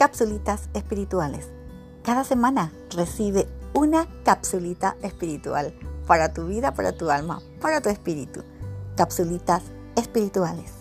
capsulitas espirituales. Cada semana recibe una capsulita espiritual para tu vida, para tu alma, para tu espíritu. Capsulitas espirituales.